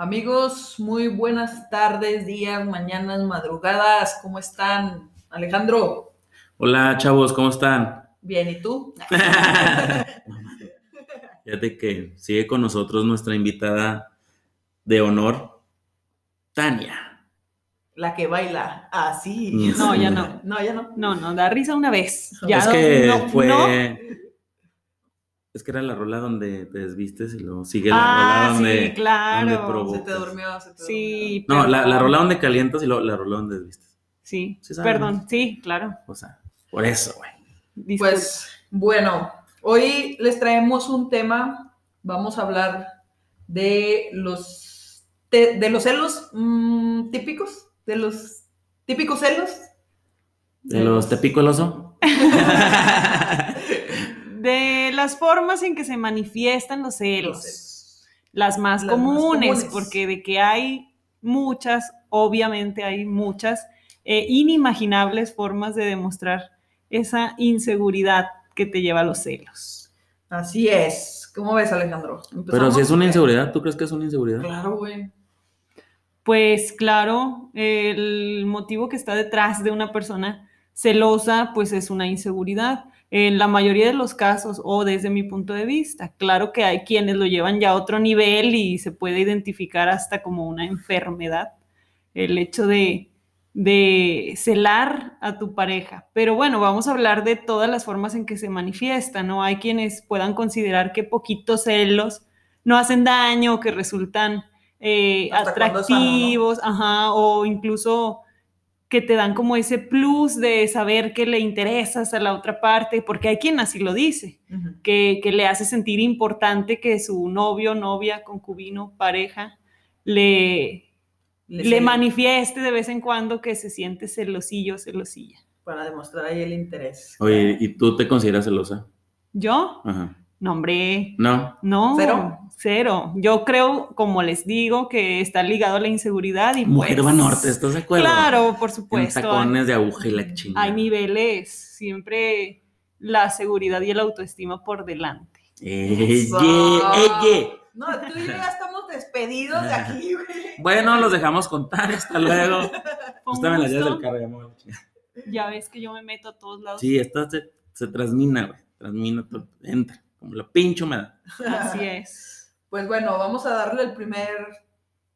Amigos, muy buenas tardes, días, mañanas, madrugadas. ¿Cómo están? Alejandro. Hola, chavos, ¿cómo están? Bien, ¿y tú? Fíjate que sigue con nosotros nuestra invitada de honor, Tania. La que baila así. No, ya no. No, ya no. No, no, da risa una vez. Ya es no- que no- fue. no. Es que era la rola donde te desvistes y luego sigue la Ah, rola donde. sí, claro. donde provocas. Se te durmió, se te Sí. No, la, la rola donde calientas y luego la rola donde desvistes. Sí, Sí perdón, sí, claro. O sea, por eso, güey. Pues bueno, hoy les traemos un tema. Vamos a hablar de los de los celos mm, típicos, de los típicos celos. ¿De los te pico el oso? de las formas en que se manifiestan los celos. Los celos. Las más Las más comunes, porque de que hay muchas, obviamente hay muchas eh, inimaginables formas de demostrar esa inseguridad que te lleva a los celos. Así es. ¿Cómo ves, Alejandro? Pero ¿Empezamos si es una inseguridad, ¿tú crees que es una inseguridad? Claro, güey. Pues claro, el motivo que está detrás de una persona celosa, pues es una inseguridad. En la mayoría de los casos, o desde mi punto de vista, claro que hay quienes lo llevan ya a otro nivel y se puede identificar hasta como una enfermedad, el hecho de, de celar a tu pareja. Pero bueno, vamos a hablar de todas las formas en que se manifiesta, ¿no? Hay quienes puedan considerar que poquitos celos no hacen daño, que resultan eh, atractivos, ajá, o incluso que te dan como ese plus de saber que le interesas a la otra parte, porque hay quien así lo dice, que, que le hace sentir importante que su novio, novia, concubino, pareja, le, Le manifieste de vez en cuando que se siente celosillo, celosilla. Para demostrar ahí el interés. Oye, ¿y tú te consideras celosa? ¿Yo? Ajá. No, hombre, No. no. ¿Cero? Cero. Yo creo, como les digo, que está ligado a la inseguridad y Mujer pues, va norte, ¿estás de acuerdo? Claro, por En supuesto. tacones de aguja y la chingada. hay niveles, siempre la seguridad y el autoestima por delante. Eye, eye. No, tú y yo ya estamos despedidos de aquí, güey. Bueno, los dejamos contar, hasta luego. Préstame las llaves del carro, ya me voy a la chingada. Ya ves que yo me meto a todos lados. Sí, esta se, se transmina, güey. Transmina, todo, entra. Como la pincho me da. Así es. Pues bueno, vamos a darle el primer,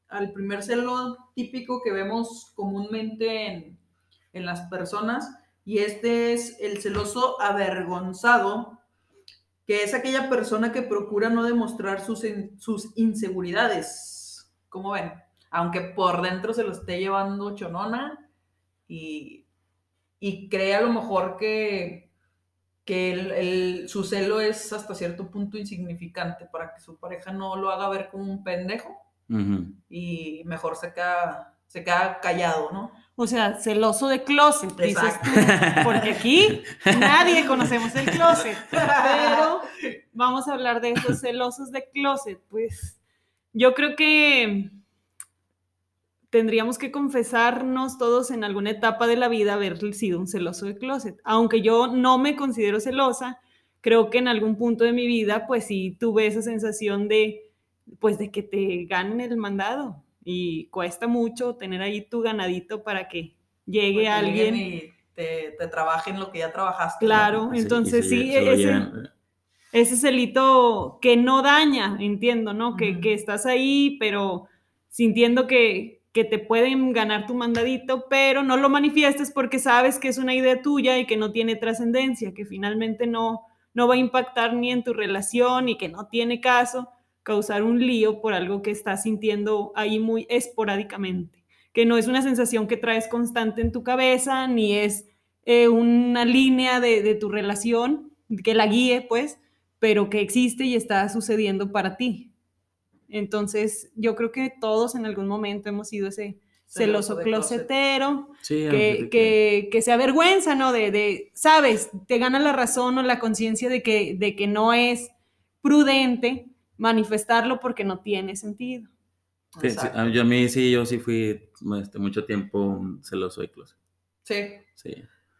al primer celo típico que vemos comúnmente en, en las personas. Y este es el celoso avergonzado, que es aquella persona que procura no demostrar sus, in- sus inseguridades. ¿Cómo ven? Aunque por dentro se lo esté llevando chonona y, y cree a lo mejor que, que el- el- su celo es hasta cierto punto insignificante para que su pareja no lo haga ver como un pendejo y mejor se queda, se queda callado, ¿no? O sea, celoso de closet, dices tú. Porque aquí nadie conocemos el closet. Pero vamos a hablar de esos celosos de closet. Pues yo creo que tendríamos que confesarnos todos en alguna etapa de la vida haber sido un celoso de closet. Aunque yo no me considero celosa, creo que en algún punto de mi vida, pues sí tuve esa sensación de, pues de que te ganen el mandado. Y cuesta mucho tener ahí tu ganadito para que llegue lleguen alguien. y te, te trabajen lo que ya trabajaste. ¿no? Claro, Sí, entonces sí, se lo ese, llevan. ese celito que no daña, entiendo, ¿no? Que, Ujú. que estás ahí, pero sintiendo que, que te pueden ganar tu mandadito, pero no lo manifiestes porque sabes que es una idea tuya y que no tiene trascendencia, que finalmente no, no va a impactar ni en tu relación y que no tiene caso causar un lío por algo que estás sintiendo ahí muy esporádicamente, que no es una sensación que traes constante en tu cabeza, ni es eh, una línea de, de tu relación que la guíe, pues, pero que existe y está sucediendo para ti. Entonces, yo creo que todos en algún momento hemos sido ese Celoso celoso de closet. closetero, Sí, que, fíjate que, que se avergüenza, ¿no? De, de, sabes, te gana la razón o la conciencia de que, de que no es prudente manifestarlo porque no tiene sentido. Sí, a, yo, a mí sí, yo sí fui este, mucho tiempo celoso de closet. Sí. Sí.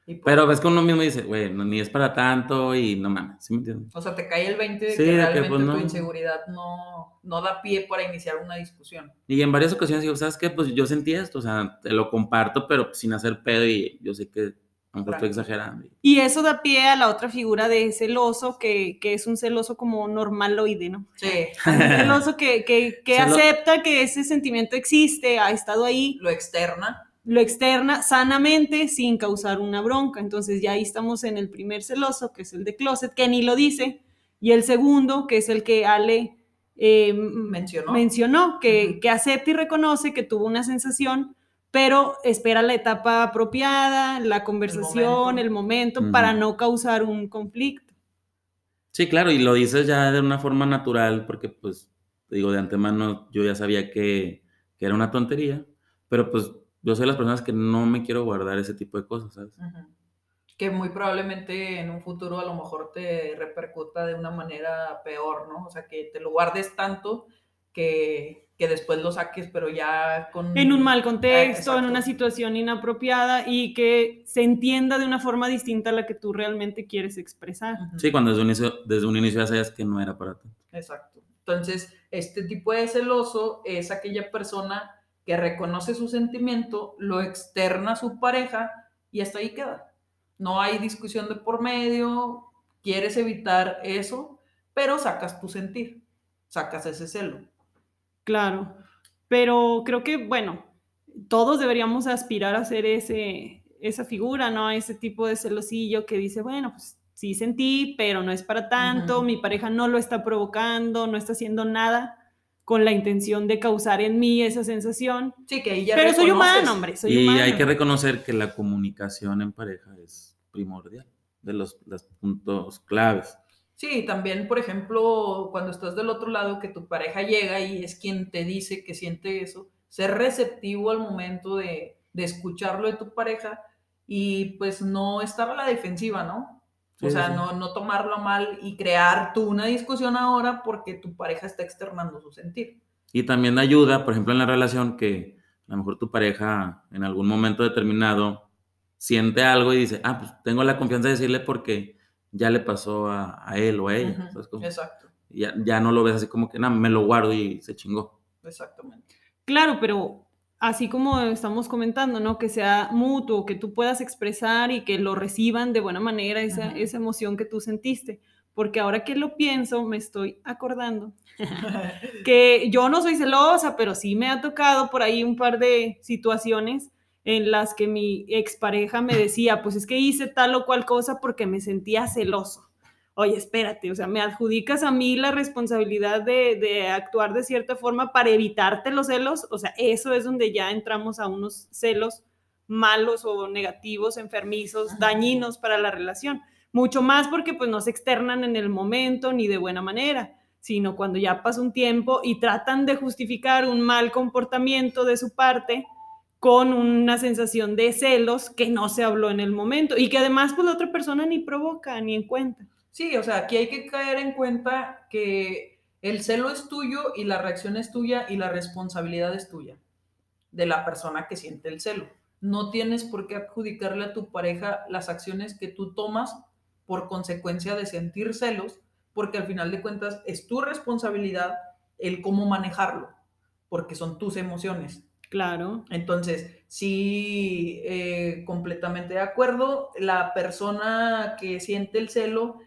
Pues, Pero ves que uno mismo dice, güey, no, ni es para tanto y no mames, ¿sí me entiendes? O sea, te cae el 20 de Sí, que de que, realmente pues, no. tu inseguridad no, no da pie para iniciar una discusión. Y en varias ocasiones digo, ¿sabes qué? Pues yo sentí esto, o sea, te lo comparto, pero sin hacer pedo y yo sé que a lo mejor estoy exagerando. Y eso da pie a la otra figura de celoso, que, que es un celoso como normaloide, ¿no? Sí, Un celoso que, que, que Celo- acepta que ese sentimiento existe, ha estado ahí, lo externa. Lo externa sanamente sin causar una bronca. Entonces ya ahí estamos en el primer celoso, que es el de closet, que ni lo dice, y el segundo, que es el que Ale eh, Mencionó. mencionó, que, que acepta y reconoce que tuvo una sensación, pero espera la etapa apropiada, la conversación, el momento, para no causar un conflicto. Sí, claro, y lo dices ya de una forma natural, porque pues, digo, de antemano yo ya sabía que, que era una tontería, pero pues yo soy de las personas que no me quiero guardar ese tipo de cosas, ¿sabes? Que muy probablemente en un futuro a lo mejor te repercuta de una manera peor, ¿no? O sea, que te lo guardes tanto que, que después lo saques, pero ya con... En un mal Ah, contexto, en una situación inapropiada y que se entienda de una forma distinta a la que tú realmente quieres expresar. Sí, cuando desde un inicio, desde un inicio ya sabías que no era para tanto. Exacto. Entonces, este tipo de celoso es aquella persona que reconoce su sentimiento, lo externa a su pareja y hasta ahí queda. No hay discusión de por medio, quieres evitar eso, pero sacas tu sentir, sacas ese celo. Claro, pero creo que, bueno, todos deberíamos aspirar a ser ese, esa figura, ¿no? Ese tipo de celosillo que dice, bueno, pues sí sentí, pero no es para tanto, mi pareja no lo está provocando, no está haciendo nada con la intención de causar en mí esa sensación. Sí, que ahí ya Pero soy reconoces. humano, hombre, soy y humano. hay que reconocer que la comunicación en pareja es primordial, de los, los puntos claves. Sí, también, por ejemplo, cuando estás del otro lado, que tu pareja llega y es quien te dice que siente eso, ser receptivo al momento de, de escucharlo de tu pareja y pues no estar a la defensiva, ¿no? Sí, o sea, sí. No, no tomarlo mal y crear tú una discusión ahora porque tu pareja está externando su sentir. Y también ayuda, por ejemplo, en la relación que a lo mejor tu pareja en algún momento determinado siente algo y dice, ah, pues tengo la confianza de decirle porque ya le pasó a, a él o a ella. ¿sabes cómo? Exacto, ya, ya no lo ves así como que, nada, me lo guardo y se chingó. exactamente. Claro, pero así como estamos comentando, ¿no? Que sea mutuo, que tú puedas expresar y que lo reciban de buena manera esa, esa emoción que tú sentiste. Porque ahora que lo pienso, me estoy acordando que yo no soy celosa, pero sí me ha tocado por ahí un par de situaciones en las que mi expareja me decía, pues es que hice tal o cual cosa porque me sentía celoso. Oye, espérate, o sea, me adjudicas a mí la responsabilidad de, de actuar de cierta forma para evitarte los celos, o sea, eso es donde ya entramos a unos celos malos o negativos, enfermizos, dañinos para la relación. Mucho más porque pues no se externan en el momento ni de buena manera sino cuando ya pasa un tiempo y tratan de justificar un mal comportamiento de su parte con una sensación de celos que no se habló en el momento y que además pues la otra persona ni provoca ni en cuenta. Sí, o sea, aquí hay que caer en cuenta que el celo es tuyo y la reacción es tuya y la responsabilidad es tuya, de la persona que siente el celo. No tienes por qué adjudicarle a tu pareja las acciones que tú tomas por consecuencia de sentir celos, porque al final de cuentas es tu responsabilidad el cómo manejarlo, porque son tus emociones. Claro. Entonces, sí, eh, completamente de acuerdo. La persona que siente el celo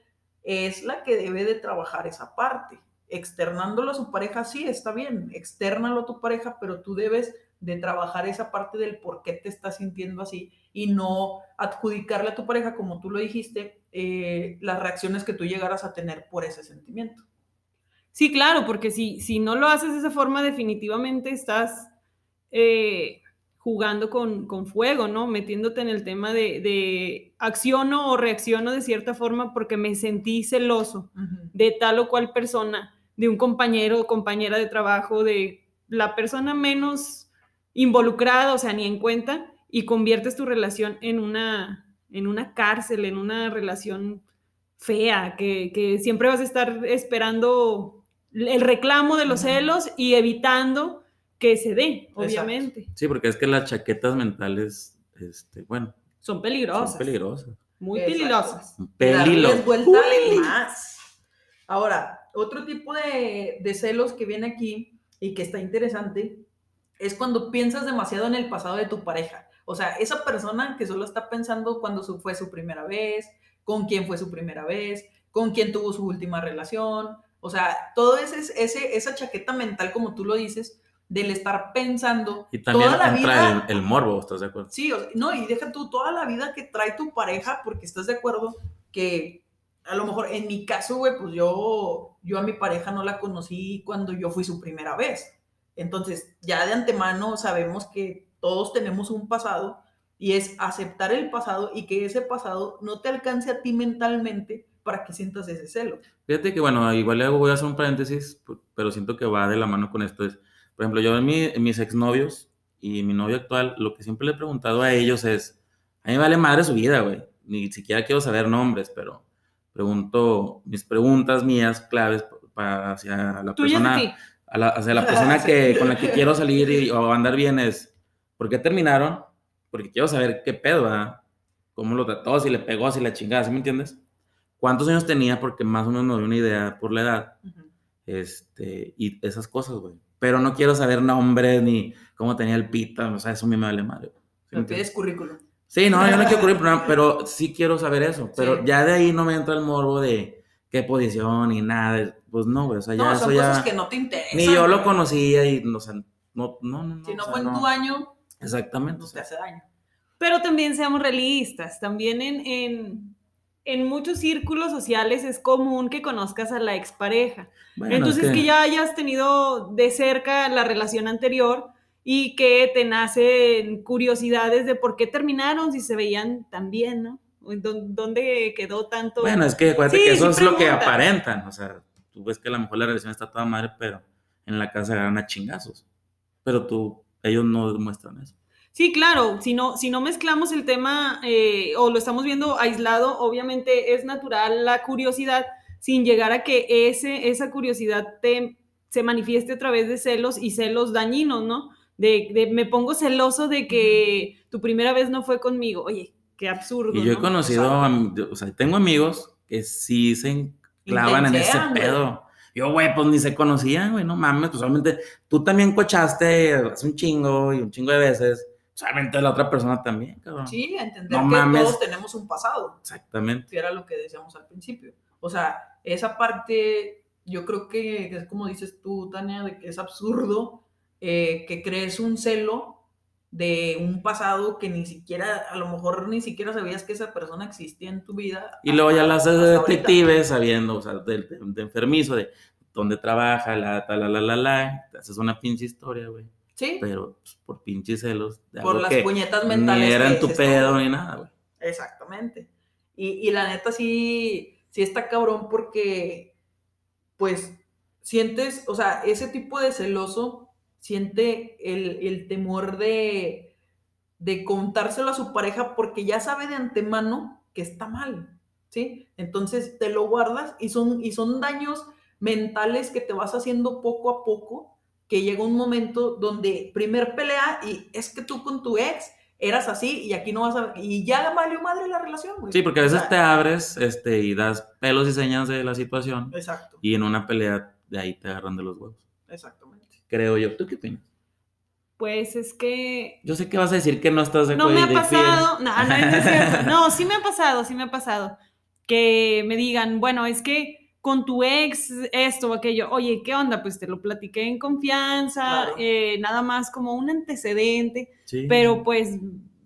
es la que debe de trabajar esa parte. Externándolo a su pareja, sí, está bien, externalo a tu pareja, pero tú debes de trabajar esa parte del por qué te estás sintiendo así y no adjudicarle a tu pareja, como tú lo dijiste, eh, las reacciones que tú llegaras a tener por ese sentimiento. Sí, claro, porque si, si no lo haces de esa forma, definitivamente estás eh, jugando con, con, fuego, ¿no? Metiéndote en el tema de, de, acciono o reacciono de cierta forma porque me sentí celoso uh -huh. de tal o cual persona, de un compañero o compañera de trabajo, de la persona menos involucrada, o sea, ni en cuenta, y conviertes tu relación en una, en una cárcel, en una relación fea, que, que siempre vas a estar esperando el reclamo de los uh -huh. celos y evitando que se dé, obviamente. Sí, porque es que las chaquetas mentales, este, bueno, Son peligrosas. Son peligrosas. Muy Exacto. peligrosas. vuelta Uy. más. Ahora, otro tipo de, de celos que viene aquí y que está interesante es cuando piensas demasiado en el pasado de tu pareja. O sea, esa persona que solo está pensando cuando su- fue su primera vez, con quién fue su primera vez, con quién tuvo su última relación. O sea, todo ese, ese, esa chaqueta mental, como tú lo dices, del estar pensando Y también toda la entra vida. el, el morbo, ¿estás de acuerdo? Sí, o sea, no, y deja tú toda la vida que trae tu pareja, porque estás de acuerdo que a lo mejor en mi caso, güey, pues yo, yo a mi pareja no la conocí cuando yo fui su primera vez. Entonces, ya de antemano sabemos que todos tenemos un pasado y es aceptar el pasado y que ese pasado no te alcance a ti mentalmente para que sientas ese celo. Fíjate que, bueno, igual voy a hacer un paréntesis, pero siento que va de la mano con esto. Es, por ejemplo, yo en, mi- en mis exnovios y mi novio actual, lo que siempre le he preguntado a ellos es, a mí me vale madre su vida, güey. Ni siquiera quiero saber nombres, pero pregunto mis preguntas mías, claves para hacia la persona, a la, hacia la persona que, con la que quiero salir y, o andar bien es, ¿por qué terminaron? Porque quiero saber qué pedo, ¿verdad? ¿Cómo lo trató? Si le pegó, si la chingada, ¿sí me entiendes? ¿Cuántos años tenía? Porque más o menos me doy una idea por la edad. Este, y esas cosas, güey. Pero no quiero saber nombres ni cómo tenía el pita, o sea, eso a mí me vale madre. ¿Sí me pides currículum. Sí, no, yo no quiero problema, pero sí quiero saber eso. Pero Sí. ya de ahí no me entra el morbo de qué posición ni nada. Pues no, güey, o sea, ya No, eso son ya... cosas que no te interesan. Ni yo lo conocía y, o sea, no, no, no. Si no sea, fue en no. tu año, Exactamente. no te hace daño. Pero también seamos realistas, también en, en, en muchos círculos sociales es común que conozcas a la expareja. bueno, Entonces es que... ya hayas tenido de cerca la relación anterior y que te nacen curiosidades de por qué terminaron si se veían tan bien, ¿no? ¿Dónde quedó tanto? Bueno, es que acuérdate Sí, que eso sí es lo que aparentan. O sea, tú ves que a lo mejor la relación está toda madre, pero en la casa ganan a chingazos. Pero tú, ellos no demuestran eso. Sí, claro, si no, si no mezclamos el tema eh, o lo estamos viendo aislado, obviamente es natural la curiosidad sin llegar a que ese, esa curiosidad te, se manifieste a través de celos y celos dañinos, ¿no? De, de me pongo celoso de que tu primera vez no fue conmigo. Oye, qué absurdo. Y yo he ¿no? conocido, Exacto. am- yo- o sea, tengo amigos que sí se enclavan en ese pedo. Yo, güey, pues ni se conocían, güey, no mames, pues solamente tú también cochaste hace un chingo y un chingo de veces. Solamente la otra persona también, cabrón. Sí, a entender No que mames. todos tenemos un pasado. Exactamente. que era lo que decíamos al principio. O sea, esa parte, yo creo que es como dices tú, Tania, de que es absurdo eh, que crees un celo de un pasado que ni siquiera, a lo mejor ni siquiera sabías que esa persona existía en tu vida. Y luego ya la haces de detective, sabiendo, o sea, de, de- de enfermizo, de dónde trabaja, la, ta, la, la, la, la. Te haces una pinche historia, güey. Sí, Pero pues, por pinches celos. De por las que puñetas Ni mentales. era que en tu pedo ni nada, güey. Exactamente. Y, y la neta sí, sí está cabrón porque, pues, sientes, o sea, ese tipo de celoso siente el, el temor de, de contárselo a su pareja porque ya sabe de antemano que está mal, ¿sí? Entonces te lo guardas y son, y son daños mentales que te vas haciendo poco a poco, que llega un momento donde primer pelea y es que tú con tu ex eras así y aquí no vas a... Y ya valió madre la relación, güey. Sí, porque a veces O sea, te abres este, y das pelos y señas de la situación Exacto, y en una pelea de ahí te agarran de los huevos. exactamente. Creo yo. ¿Tú qué opinas? Pues es que Yo sé que vas a decir que no estás de No acuerdo. me ha pasado, no, no, no es cierto. No, sí me ha pasado, sí me ha pasado. Que me digan, bueno, es que con tu ex esto o aquello, oye, ¿qué onda? Pues te lo platiqué en confianza, Claro. eh, nada más como un antecedente, Sí. pero pues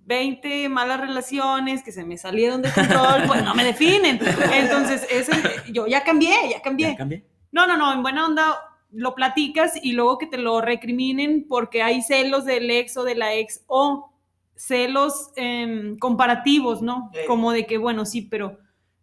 20 malas relaciones que se me salieron de control, pues no me definen. Entonces, ese, yo ya cambié, ya cambié. ¿Ya cambié? No, no, no, en buena onda lo platicas y luego que te lo recriminen porque hay celos del ex o de la ex o celos em, comparativos, ¿no? Como de que, bueno, sí, pero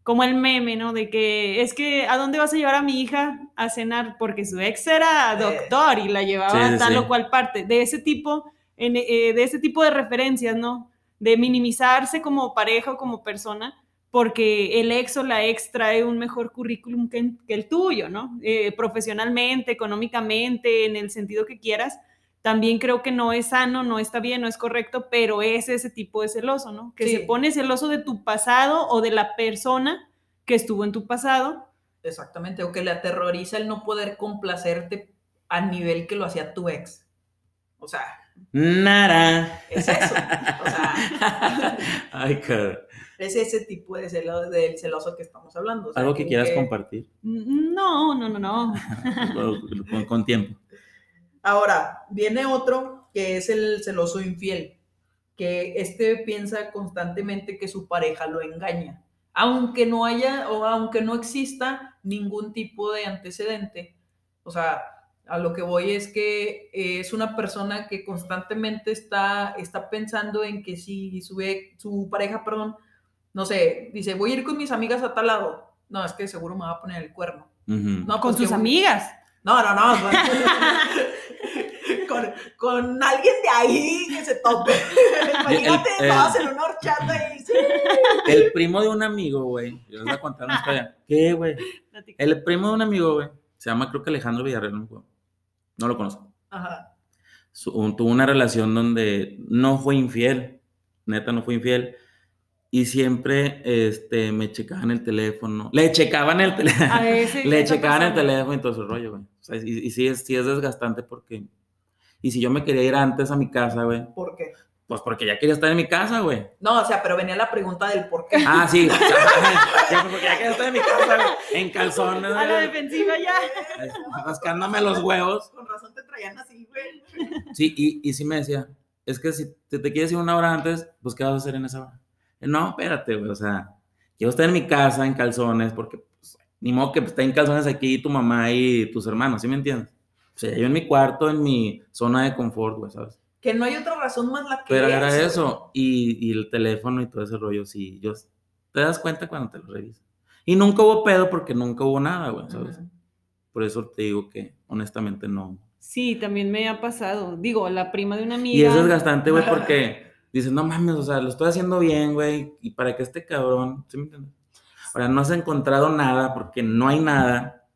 como el meme, ¿no? De que es que, ¿a dónde vas a llevar a mi hija a cenar? Porque su ex era doctor y la llevaba Sí, a tal sí. o cual parte. De ese tipo, eh, de ese tipo de referencias, ¿no? De minimizarse como pareja o como persona porque el ex o la ex trae un mejor currículum que, que el tuyo, ¿no? Eh, profesionalmente, económicamente, en el sentido que quieras, también creo que no es sano, no está bien, no es correcto, pero es ese tipo de celoso, ¿no? Que Sí. se pone celoso de tu pasado o de la persona que estuvo en tu pasado. Exactamente, o que le aterroriza el no poder complacerte a nivel que lo hacía tu ex. O sea, Nara. es eso. O sea, Ay, cara. es ese tipo de celo, del celoso que estamos hablando. o sea, Algo que quieras que- compartir No, no, no, no. con, con tiempo. Ahora, viene otro que es el celoso infiel, que este piensa constantemente que su pareja lo engaña, aunque no haya o aunque no exista ningún tipo de antecedente. O sea, a lo que voy es que eh, es una persona que constantemente está, está pensando en que si su, su pareja, perdón, no sé, dice, voy a ir con mis amigas a tal lado. No, es que seguro me va a poner el cuerno. No, Con tus que- amigas. No, no, no. Con, con, con alguien de ahí que se tope. Imagínate, estabas en una horchata y sí. El primo de un amigo, güey. Yo les voy a contar una historia. ¿Qué, güey? El primo de un amigo, güey. Se llama, creo que Alejandro Villarreal. No. No lo conozco. Ajá. Su- un- tuvo una relación donde no fue infiel. Neta, no fue infiel. Y siempre este, me checaban el teléfono. Le checaban el teléfono. A Le checaban el teléfono y todo ese rollo, güey. O sea, y, y sí, es, sí es desgastante porque... Y si yo me quería ir antes a mi casa, güey, ¿Por qué? pues porque ya quería estar en mi casa, güey. No, o sea, pero venía la pregunta del por qué. Ah, sí. ya, porque ya quería estar en mi casa, güey. En calzones, A la güey. defensiva ya. Rascándome los huevos. Con razón te traían así, güey. Sí, y, y sí me decía, es que si te, te quieres ir una hora antes, pues ¿qué vas a hacer en esa hora? No, espérate, güey, o sea, quiero estar en mi casa en calzones, porque pues, ni modo que esté en calzones aquí tu mamá y tus hermanos, ¿sí me entiendes? O sea, yo en mi cuarto, en mi zona de confort, güey, ¿sabes? Que no hay otra razón más la que Pero era esa, eso, y, y el teléfono y todo ese rollo, sí, yo, te das cuenta cuando te lo revisas. Y nunca hubo pedo porque nunca hubo nada, güey. ¿sabes? Ujú. Por eso te digo que honestamente no. Sí, también me ha pasado. Digo, la prima de una amiga. Y es desgastante, güey, porque dices, no mames, o sea, lo estoy haciendo bien, güey, y para que este cabrón, ¿sí me entiendes? Ahora, no has encontrado nada porque no hay nada.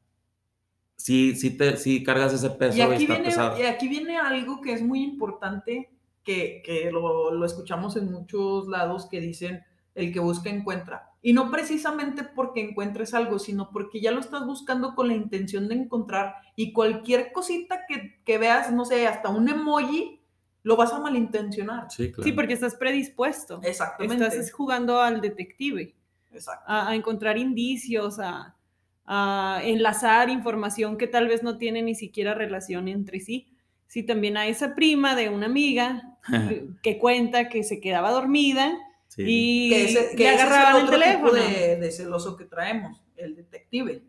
Sí, sí, te, sí cargas ese peso Y aquí, está viene, pesado. y aquí viene algo que es muy importante, que, que lo, lo escuchamos en muchos lados que dicen, el que busca encuentra. Y no precisamente porque encuentres algo, sino porque ya lo estás buscando con la intención de encontrar y cualquier cosita que, que veas, no sé, hasta un emoji, lo vas a malintencionar. Sí, claro. Sí, porque estás predispuesto. Exactamente. Estás es jugando al detective, Exacto. a, a encontrar indicios, a, a enlazar información que tal vez no tiene ni siquiera relación entre sí. Sí, también a esa prima de una amiga que, cuenta que se quedaba dormida Sí. y Que ese, que le ese es agarraban el, otro teléfono. tipo de, de celoso que traemos, el detective.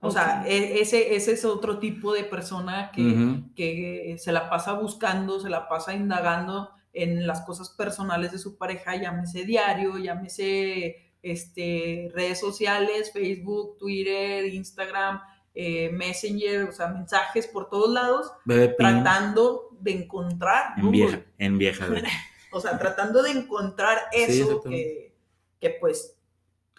O sea, e- ese, ese es otro tipo de persona que, que se la pasa buscando, se la pasa indagando en las cosas personales de su pareja, llámese diario, llámese este, redes sociales, Facebook, Twitter, Instagram, eh, Messenger, o sea, mensajes por todos lados, tratando de encontrar, en Google. vieja, en vieja, o sea, tratando de encontrar eso que, que, pues,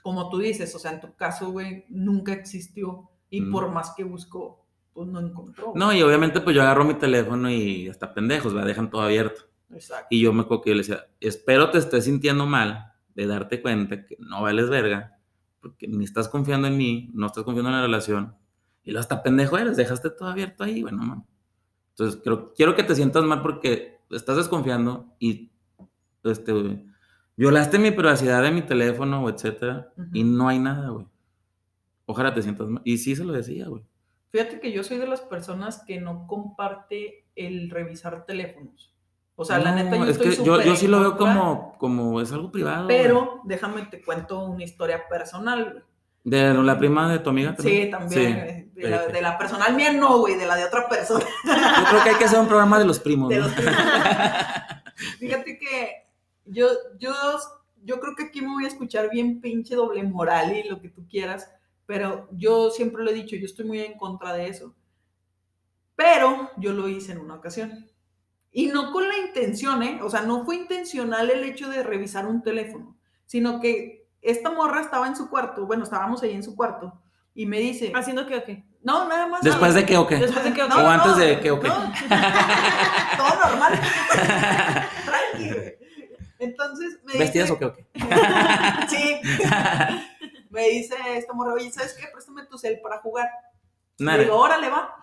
como tú dices, o sea, en tu caso, güey, nunca existió y Mm. por más que buscó, pues no encontró. No, y obviamente pues yo agarro mi teléfono y hasta pendejos, la dejan todo abierto. Exacto. Y yo me acuerdo que yo le decía, espero te estés sintiendo mal de darte cuenta que no vales verga, porque ni estás confiando en mí, no estás confiando en la relación, y lo hasta pendejo eres, dejaste todo abierto ahí, bueno, man. Entonces, creo, quiero que te sientas mal porque estás desconfiando y este, violaste mi privacidad de mi teléfono, o etcétera, y no hay nada, güey. Ojalá te sientas mal. Y sí se lo decía, güey. Fíjate que yo soy de las personas que no comparte el revisar teléfonos. O sea, la neta, yo es estoy que yo, sí lo veo como, como es algo privado. güey. Pero déjame te cuento una historia personal, güey. De la prima de tu amiga Sí, también. también. Sí. eh, De, la, ok. de la personal mía no, güey, de la de otra persona. Yo creo que hay que hacer un programa de los primos. De los- Fíjate que yo, yo, yo creo que aquí me voy a escuchar bien pinche doble moral y lo que tú quieras, pero yo siempre lo he dicho, yo estoy muy en contra de eso. Pero yo lo hice en una ocasión. Y no con la intención, ¿eh? O sea, no fue intencional el hecho de revisar un teléfono, sino que esta morra estaba en su cuarto, bueno, estábamos ahí en su cuarto, y me dice, ¿Haciendo qué o qué? no, nada más. ¿Después de qué o qué? Después de qué o qué. O antes de qué o qué. no. Todo normal. Tranqui, güey. Entonces me ¿Vestidas dice, o qué o qué? Sí. Me dice esta morra, oye, ¿sabes qué? Préstame tu cel para jugar. Le Nada. digo, órale, va.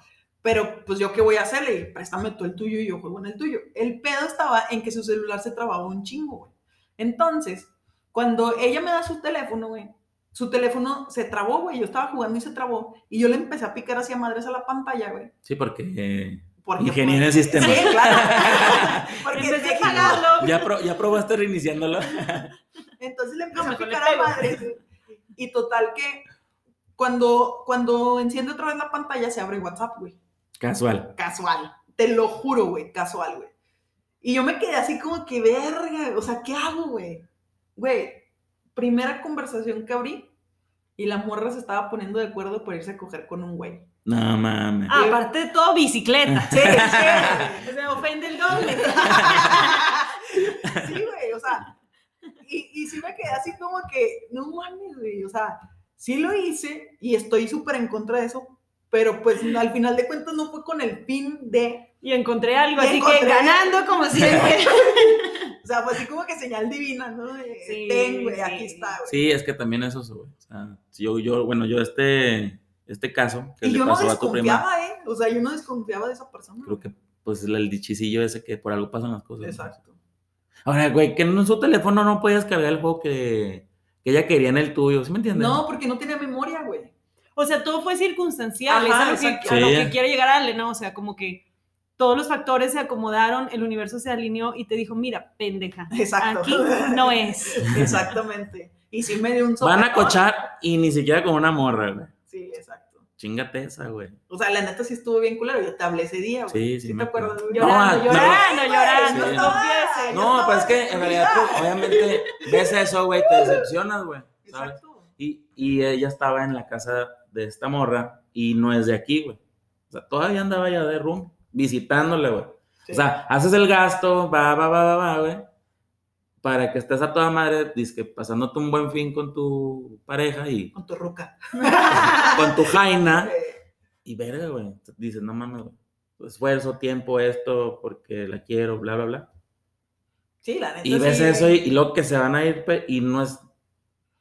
Pero, pues, ¿yo qué voy a hacerle? Y préstame tú el tuyo y yo juego en el tuyo. El pedo estaba en que su celular se trababa un chingo, güey. Entonces, cuando ella me da su teléfono, güey, su teléfono se trabó, güey. Yo estaba jugando y se trabó. Y yo le empecé a picar hacia madres a la pantalla, güey. Sí, porque eh, Porque, ingeniero en pues, sistemas. Sí, claro. Porque Empecé a sí, pagarlo. ¿Ya, pro- ¿Ya probaste reiniciándolo? Entonces le empecé No, a picar a pego. Y total que cuando, cuando enciende otra vez la pantalla se abre WhatsApp, güey. Casual. Casual. Te lo juro, güey. Casual, güey. Y yo me quedé así como que verga. O sea, ¿qué hago, güey? Güey, primera conversación que abrí y la morra se estaba poniendo de acuerdo por irse a coger con un güey. No mames. Ah, aparte de todo, bicicleta. Sí, sí. O sea, ofende el doble. Sí, güey, o sea, y, y sí me quedé así como que, no mames, güey, o sea, sí lo hice y estoy súper en contra de eso, pero pues al final de cuentas no fue con el fin de, Y encontré algo, Y así encontré- que ganando como siempre. o sea, fue así como que señal divina, ¿no? De, Sí, ten, güey, sí. aquí está, güey. Sí, es que también eso, güey. O sea, si yo, yo, bueno, yo este, este caso que Y le yo no pasó a tu prima, desconfiaba, ¿eh? O sea, yo no desconfiaba de esa persona. creo que pues el dichicillo ese que por algo pasan las cosas. ¿no? Ahora, güey, que en su teléfono no podías cargar el juego que, que ella quería en el tuyo, ¿sí me entiendes? No, porque no tenía memoria, güey. O sea, todo fue circunstancial, Ajá, es a lo, que, exacto. a lo Sí. que quiere llegar Ale, ¿no? O sea, como que todos los factores se acomodaron, el universo se alineó y te dijo, mira, pendeja, Exacto. aquí no es. Exactamente. Y sí me dio un Van a sopetón. cochar y ni siquiera con una morra, güey. Sí. Chingate esa, güey. O sea, la neta sí estuvo bien culero. Yo te hablé ese día, güey. Sí, sí te me acuerdas? acuerdo. güey? Llorando, No, llorando, no, llorando, sí. Yo No, pues es que en realidad, destruida. pues, obviamente, ves eso, güey, te decepcionas, güey. ¿sabes? Exacto. Y, y ella estaba en la casa de esta morra y no es de aquí, güey. O sea, todavía andaba ya de room, visitándole, güey. Sí. O sea, haces el gasto, va, va, va, va, va, güey. Para que estés a toda madre, que pasándote un buen fin con tu pareja y con tu ruca. con tu jaina. Y verga, güey. Dices, no mames, güey. Esfuerzo, tiempo, esto, porque la quiero, bla, bla, bla. Sí, la neta. Y ves sí, eso y, y luego que se van a ir y no es.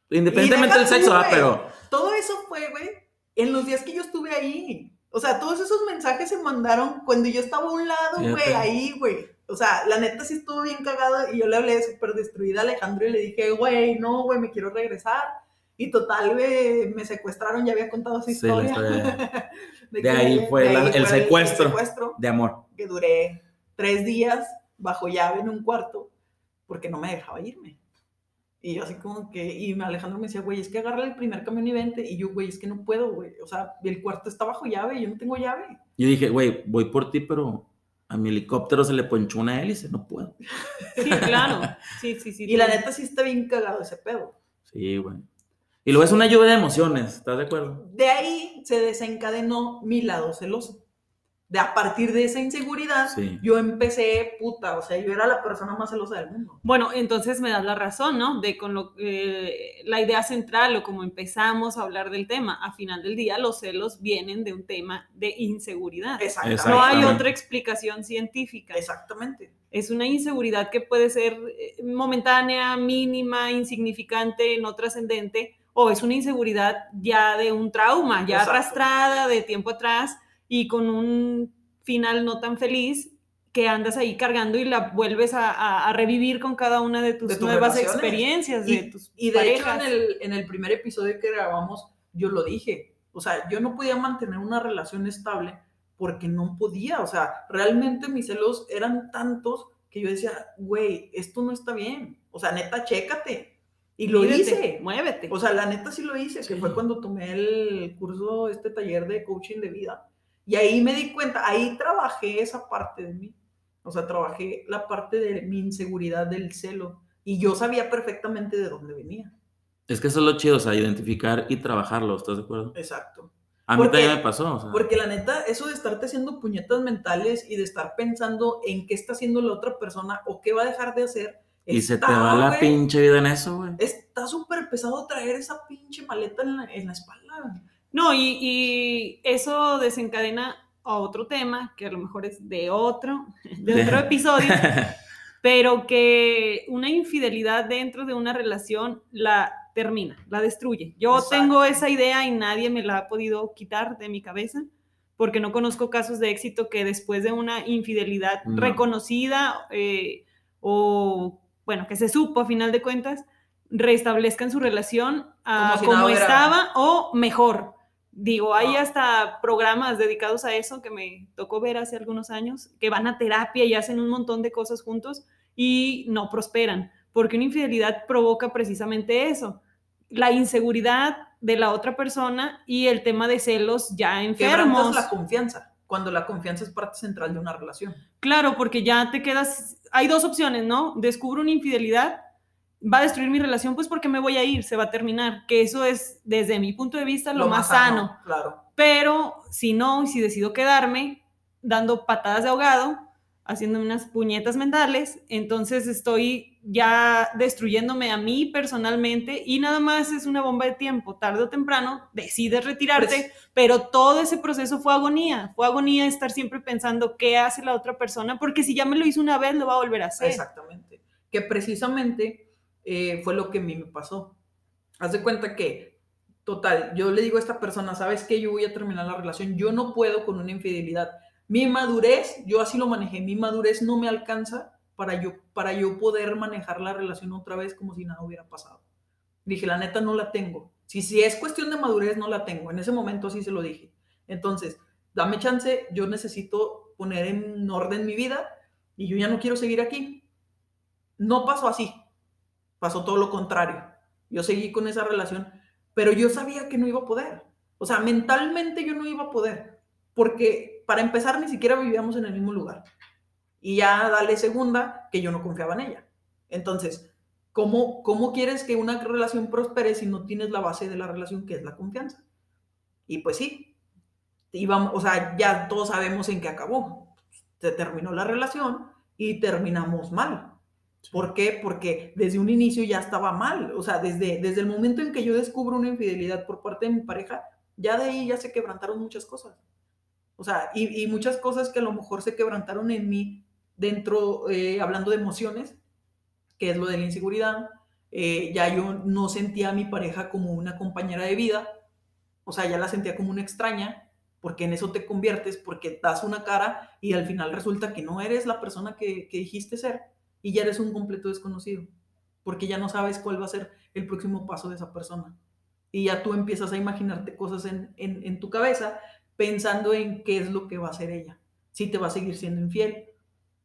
Independientemente del sexo, ah, pero. Todo eso fue, güey, en los días que yo estuve ahí. O sea, todos esos mensajes se mandaron cuando yo estaba a un lado, güey, ahí, güey. O sea, la neta sí estuvo bien cagada y yo le hablé súper destruida a Alejandro y le dije, güey, no, güey, me quiero regresar. Y total, güey, me secuestraron, ya había contado esa Sí, la historia. historia De, De ahí fue la- el secuestro. secuestro, De amor. que duré tres días bajo llave en un cuarto porque no me dejaba irme. Y yo así como que, y Alejandro me decía, güey, es que agarra el primer camión y vente. Y yo, güey, es que no puedo, güey. O sea, el cuarto está bajo llave y yo no tengo llave. Yo dije, güey, voy por ti, pero a mi helicóptero se le ponchó una hélice, no puedo. Sí, claro. Sí, sí, sí. Y la neta sí está bien cagado ese pedo. Sí, güey. Y luego es una lluvia de emociones, ¿estás de acuerdo? De ahí se desencadenó mi lado celoso. De a partir de esa inseguridad, Sí. yo empecé, puta, o sea, yo era la persona más celosa del mundo. Bueno, entonces me das la razón, ¿no? De con lo, eh, la idea central o como empezamos a hablar del tema. A final del día, los celos vienen de un tema de inseguridad. Exactamente. No hay otra explicación científica. Exactamente. Es una inseguridad que puede ser eh, momentánea, mínima, insignificante, no trascendente, o es una inseguridad ya de un trauma, ya Exacto. arrastrada de tiempo atrás y con un final no tan feliz que andas ahí cargando y la vuelves a, a- a revivir con cada una de tus De tus nuevas experiencias, Y, de tus y de parejas. hecho, en el, en el primer episodio que grabamos, yo lo dije. O sea, yo no podía mantener una relación estable porque no podía. O sea, realmente mis celos eran tantos que yo decía, güey, esto no está bien. O sea, neta, chécate. Y lo Mírate, hice. Muévete. O sea, la neta sí lo hice, que Sí. fue cuando tomé el curso, este taller de coaching de vida. Y ahí me di cuenta, ahí trabajé esa parte de mí. O sea, trabajé la parte de mi inseguridad del celo. Y yo sabía perfectamente de dónde venía. Es que eso es lo chido, o sea, identificar y trabajarlo, ¿estás de acuerdo? Exacto. A mí también me pasó, o sea. Porque la neta, eso de estarte haciendo puñetas mentales y de estar pensando en qué está haciendo la otra persona o qué va a dejar de hacer. Y se te va la pinche vida en eso, güey. Está súper pesado traer esa pinche maleta en la, en la espalda. No, y, y eso desencadena a otro tema, que a lo mejor es de otro, de otro episodio, pero que una infidelidad dentro de una relación la termina, la destruye. Yo Exacto. tengo esa idea y nadie me la ha podido quitar de mi cabeza, porque no conozco casos de éxito que después de una infidelidad No. reconocida eh, o, bueno, que se supo a final de cuentas, restablezcan su relación a Como si estaba o mejor. Digo, hay hasta programas dedicados a eso que me tocó ver hace algunos años, que van a terapia y hacen un montón de cosas juntos y no prosperan, porque una infidelidad provoca precisamente eso, la inseguridad de la otra persona y el tema de celos ya Quebrantas enfermos. la confianza, cuando la confianza es parte central de una relación. Claro, porque ya te quedas, hay dos opciones, ¿no? Descubro una infidelidad, va a destruir mi relación, pues porque me voy a ir, se va a terminar, que eso es, desde mi punto de vista, lo, más sano. Claro. Pero si no, y si decido quedarme dando patadas de ahogado, haciéndome unas puñetas mentales, entonces estoy ya destruyéndome a mí personalmente y nada más es una bomba de tiempo. Tarde o temprano decides retirarte, Pues- pero todo ese proceso fue agonía. Fue agonía estar siempre pensando qué hace la otra persona, porque si ya me lo hizo una vez, lo va a volver a hacer. Exactamente. Que precisamente eh, fue lo que a mí me pasó. Haz de cuenta que, total, yo le digo a esta persona, ¿sabes qué? Yo voy a terminar la relación, yo no puedo con una infidelidad. Mi madurez, yo así lo manejé, mi madurez no me alcanza para yo, para yo poder manejar la relación otra vez como si nada hubiera pasado. Dije, la neta no la tengo. Si, si es cuestión de madurez, no la tengo. En ese momento así se lo dije. Entonces, dame chance, yo necesito poner en orden mi vida y yo ya no quiero seguir aquí. No pasó así, pasó todo lo contrario. Yo seguí con esa relación, pero yo sabía que no iba a poder. O sea, mentalmente yo no iba a poder, porque para empezar ni siquiera vivíamos en el mismo lugar. Y ya dale segunda que yo no confiaba en ella. Entonces, ¿cómo, cómo quieres que una relación prospere si no tienes la base de la relación que es la confianza? Y pues sí, íbamos, o sea, ya todos sabemos en qué acabó. Se terminó la relación y terminamos mal. ¿Por qué? Porque desde un inicio ya estaba mal. O sea, desde, desde el momento en que yo descubro una infidelidad por parte de mi pareja, ya de ahí ya se quebrantaron muchas cosas. O sea, y, y muchas cosas que a lo mejor se quebrantaron en mí dentro, eh, hablando de emociones, que es lo de la inseguridad. Eh, ya yo no sentía a mi pareja como una compañera de vida. O sea, ya la sentía como una extraña, porque en eso te conviertes, porque das una cara y al final resulta que no eres la persona que, que dijiste ser y ya eres un completo desconocido, porque ya no sabes cuál va a ser el próximo paso de esa persona. Y ya tú empiezas a imaginarte cosas en, en, en tu cabeza pensando en qué es lo que va a hacer ella. Si te va a seguir siendo infiel,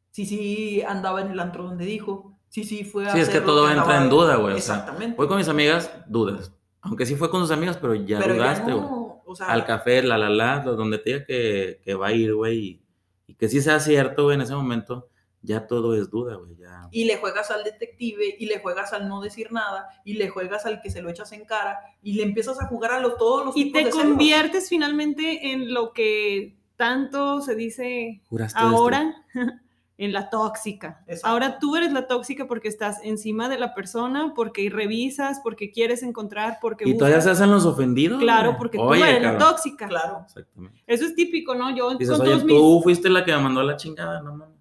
si sí andaba en el antro donde dijo, si sí fue a Sí, es que todo andaba- entra en duda, güey. O sea, Exactamente. voy con mis amigas, dudas. Aunque sí fue con sus amigas, pero ya Pero dudaste, güey. no, o sea, Al café, la, la, la, donde te diga que, que va a ir, güey. Y, y que sí sea cierto, güey, en ese momento, ya todo es duda, güey. Ya. y le juegas al detective y le juegas al no decir nada y le juegas al que se lo echas en cara y le empiezas a jugar a lo, todos los Y tipos te de celos. conviertes finalmente en lo que tanto se dice Juraste ahora, en la tóxica. Exacto. Ahora tú eres la tóxica porque estás encima de la persona, porque revisas, porque quieres encontrar, porque ¿Y todavía se hacen los ofendidos? Claro, porque Oye, tú eres la tóxica. Claro. Exactamente. Eso es típico, ¿no? Yo Dices, con oye, todos mis- tú fuiste la que me mandó a la chingada, no mames.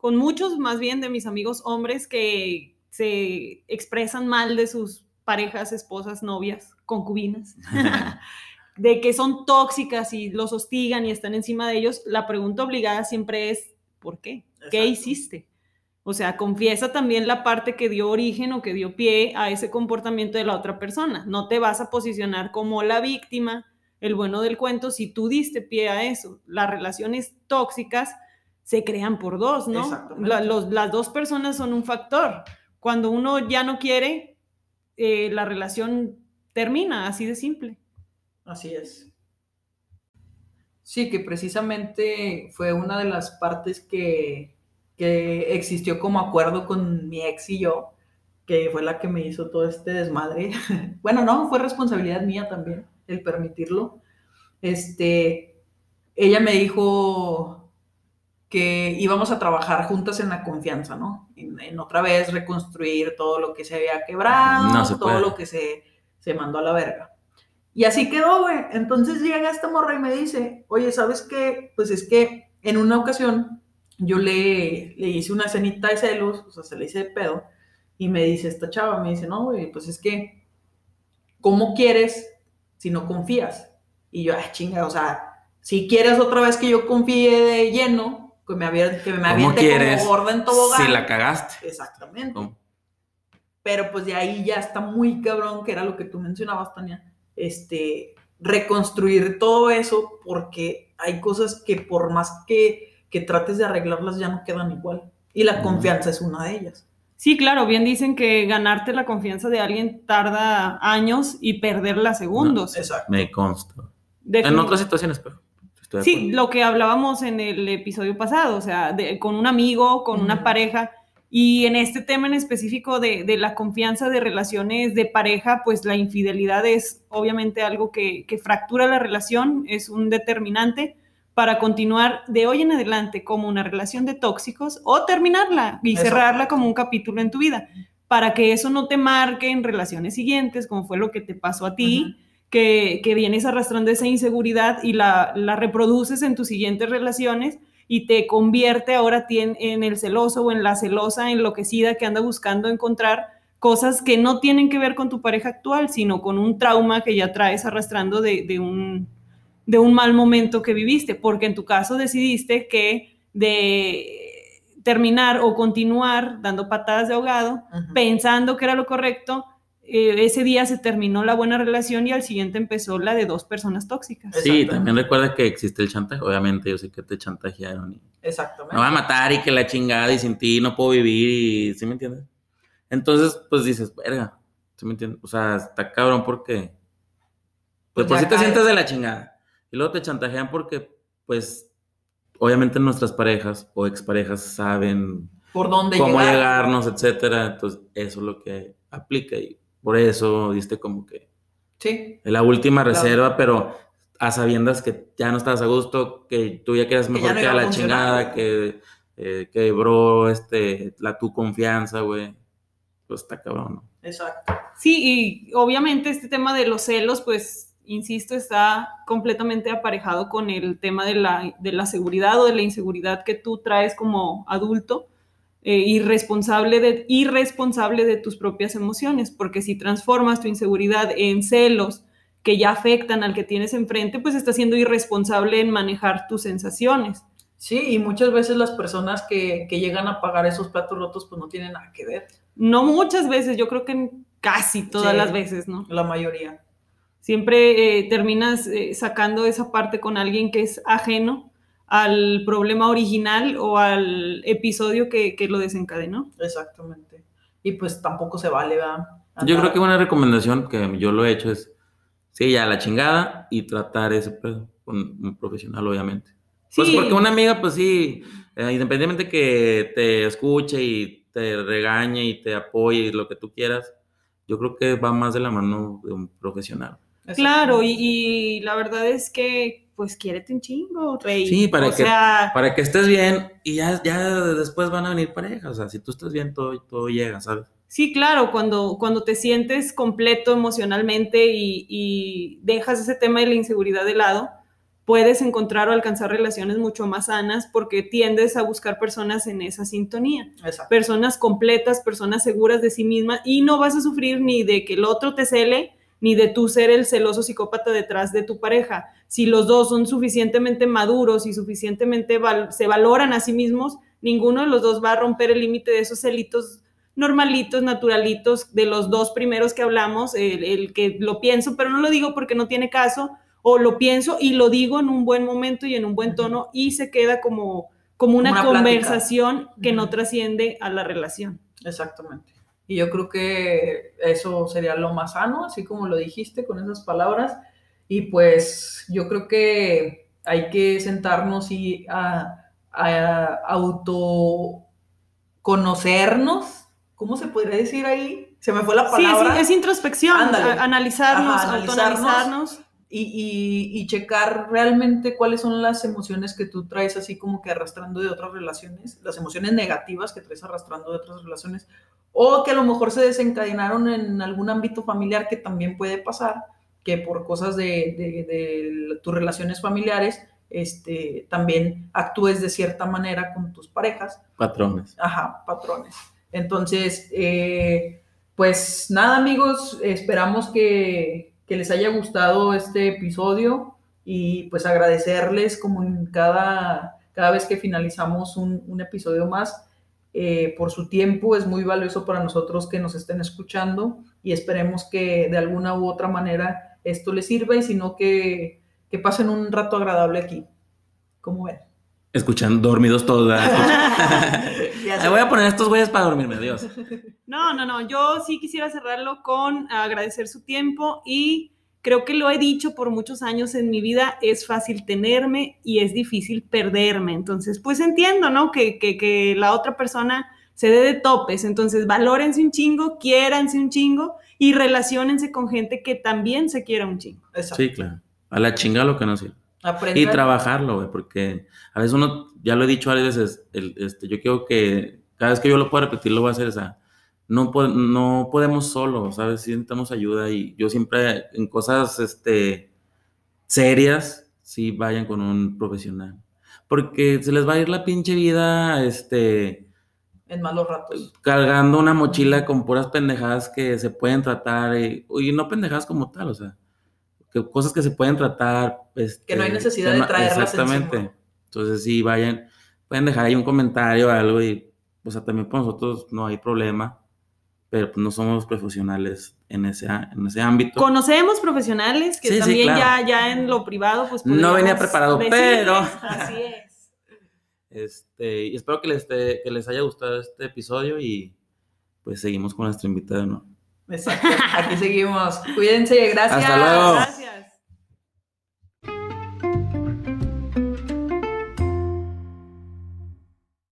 Con muchos más bien de mis amigos hombres que se expresan mal de sus parejas, esposas, novias, concubinas, de que son tóxicas y los hostigan y están encima de ellos, la pregunta obligada siempre es, ¿por qué? ¿Qué hiciste? O sea, confiesa también la parte que dio origen o que dio pie a ese comportamiento de la otra persona. No te vas a posicionar como la víctima, el bueno del cuento, si tú diste pie a eso. Las relaciones tóxicas se crean por dos, ¿no? La- los- las dos personas son un factor. Cuando uno ya no quiere, eh, la relación termina, así de simple. Así es. Sí, que precisamente fue una de las partes que, que existió como acuerdo con mi ex y yo, que fue la que me hizo todo este desmadre. bueno, no, fue responsabilidad mía también el permitirlo. Este, ella me dijo que íbamos a trabajar juntas en la confianza, ¿no? En, en otra vez reconstruir todo lo que se había quebrado, No se todo lo que se, se mandó a la verga. Y así quedó, güey. Entonces llega esta morra y me dice, oye, ¿sabes qué? Pues es que en una ocasión yo le, le hice una cenita de celos, o sea, se le hice de pedo, y me dice esta chava, me dice, no, güey, pues es que, ¿cómo quieres si no confías? Y yo, ah, chinga, o sea, si quieres otra vez que yo confíe de lleno, que me, avier- que me ¿Cómo aviente quieres como gorda en tobogán. si la cagaste? Exactamente. ¿Cómo? Pero pues de ahí ya está muy cabrón, que era lo que tú mencionabas, Tania, este, reconstruir todo eso, porque hay cosas que por más que, que trates de arreglarlas ya no quedan igual. Y la confianza es una de ellas. Sí, claro, bien dicen que ganarte la confianza de alguien tarda años y perderla segundos. Exacto. Me consta. En otras situaciones, pero estoy Sí, lo que hablábamos en el episodio pasado, o sea, de- con un amigo, con una pareja, y en este tema en específico de, de la confianza de relaciones de pareja, pues la infidelidad es obviamente algo que, que fractura la relación, es un determinante para continuar de hoy en adelante como una relación de tóxicos o terminarla y Eso. cerrarla como un capítulo en tu vida, para que eso no te marque en relaciones siguientes, como fue lo que te pasó a ti que, que vienes arrastrando esa inseguridad y la, la reproduces en tus siguientes relaciones y te convierte ahora a ti en, en el celoso o en la celosa enloquecida que anda buscando encontrar cosas que no tienen que ver con tu pareja actual, sino con un trauma que ya traes arrastrando de, de un, de un mal momento que viviste, porque en tu caso decidiste que de terminar o continuar dando patadas de ahogado, pensando que era lo correcto, eh, ese día se terminó la buena relación y al siguiente empezó la de dos personas tóxicas. Sí, también recuerda que existe el chantaje. Obviamente, yo sé que te chantajearon y Exactamente. me va a matar y que la chingada y sin ti no puedo vivir y ¿sí me entiendes? Entonces, pues dices, verga, ¿sí me entiendes? O sea, está cabrón porque Pues pues, por si te caes. sientes de la chingada. Y luego te chantajean porque, pues, obviamente nuestras parejas o exparejas saben Por dónde cómo llegar. llegarnos, etcétera. Entonces, eso es lo que aplica y por eso diste como que Sí. la última Claro. reserva, pero a sabiendas que ya no estabas a gusto, que tú ya querías Que mejor ya no que a la chingada, que eh, quebró este, la, tu confianza, güey. Pues está cabrón, ¿no? Exacto. Sí, y obviamente este tema de los celos, pues, insisto, está completamente aparejado con el tema de la, de la seguridad o de la inseguridad que tú traes como adulto, eh, irresponsable, de, irresponsable de tus propias emociones, porque si transformas tu inseguridad en celos que ya afectan al que tienes enfrente, pues estás siendo irresponsable en manejar tus sensaciones. Sí, y muchas veces las personas que, que llegan a pagar esos platos rotos, pues no tienen nada que ver. No muchas veces, yo creo que en casi todas Sí. las veces, ¿no? La mayoría. Siempre eh, terminas eh, sacando esa parte con alguien que es ajeno al problema original o al episodio que, que lo desencadenó. Exactamente. Y pues tampoco se vale, ¿verdad? Yo creo que una recomendación que yo lo he hecho es, sí, ya la chingada y tratar ese pedo con un profesional, obviamente. Pues Sí. porque una amiga, pues sí, eh, independientemente que te escuche y te regañe y te apoye y lo que tú quieras, yo creo que va más de la mano de un profesional. Claro, y, y la verdad es que, pues, quiérete un chingo, rey. Sí, para o que- sea, Para que estés bien y ya, ya después van a venir parejas. O sea, si tú estás bien, todo, todo llega, ¿sabes? sí, claro, cuando, cuando te sientes completo emocionalmente y, y dejas ese tema de la inseguridad de lado, puedes encontrar o alcanzar relaciones mucho más sanas porque tiendes a buscar personas en esa sintonía. Exacto. personas completas, personas seguras de sí mismas y no vas a sufrir ni de que el otro te cele, ni de tú ser el celoso psicópata detrás de tu pareja. Si los dos son suficientemente maduros y suficientemente val- se valoran a sí mismos, ninguno de los dos va a romper el límite de esos celitos normalitos, naturalitos, de los dos primeros que hablamos, el, el que lo pienso, pero no lo digo porque no tiene caso, o lo pienso y lo digo en un buen momento y en un buen tono y se queda como, como una, Una plática. conversación que no trasciende a la relación. Exactamente. Y yo creo que eso sería lo más sano, así como lo dijiste con esas palabras. Y pues yo creo que hay que sentarnos y a, a autoconocernos. ¿Cómo se podría decir ahí? Se me fue la Sí, palabra. es, es introspección, a- analizarnos, Ajá, analizarnos. autoanalizarnos. Y, y- y checar realmente cuáles son las emociones que tú traes así como que arrastrando de otras relaciones, las emociones negativas que traes arrastrando de otras relaciones, o que a lo mejor se desencadenaron en algún ámbito familiar que también puede pasar, que por cosas de, de- de tus relaciones familiares, este, también actúes de cierta manera con tus parejas. Patrones. Ajá, patrones. Entonces, eh, pues nada, amigos, esperamos que, que les haya gustado este episodio y pues agradecerles como en cada, cada vez que finalizamos un, un episodio más eh, por su tiempo. Es muy valioso para nosotros que nos estén escuchando y esperemos que de alguna u otra manera esto les sirva y si no que, que pasen un rato agradable aquí. ¿Cómo ven? Escuchan dormidos todos. Le voy a poner estos güeyes para dormirme, adiós. No, no, no. Yo sí quisiera cerrarlo con agradecer su tiempo y creo que lo he dicho por muchos años en mi vida, es fácil tenerme y es difícil perderme. Entonces, pues entiendo, ¿no? Que, que, que la otra persona se dé de topes. Entonces, valórense un chingo, quiéranse un chingo y relaciónense con gente que también se quiera un chingo. Exacto. Sí, claro. A la chinga lo que no sirve. Y trabajarlo, güey, porque a veces uno, ya lo he dicho varias veces, el, este, yo quiero que cada vez que yo lo pueda repetir, lo voy a hacer, o sea, no, no podemos solo, ¿sabes? Sí necesitamos ayuda y yo siempre en cosas, este, serias, sí vayan con un profesional. Porque se les va a ir la pinche vida, este, en malos ratos. cargando una mochila con puras pendejadas que se pueden tratar, y, y no pendejadas como tal, o sea, que cosas que se pueden tratar. este, Que no hay necesidad que de no- traerlas Exactamente. encima. Entonces, sí, vayan, pueden dejar ahí un comentario o algo y, o sea, también para nosotros no hay problema, pero pues no somos profesionales en ese, en ese ámbito. Conocemos profesionales que Sí, sí, también claro. ya, ya en lo privado, pues No venía preparado, decirles. pero- Así es. Este, y espero que les, esté- que les haya gustado este episodio y pues seguimos con nuestra invitada, ¿no? Exacto. Aquí seguimos. Cuídense, gracias. Hasta luego. Gracias.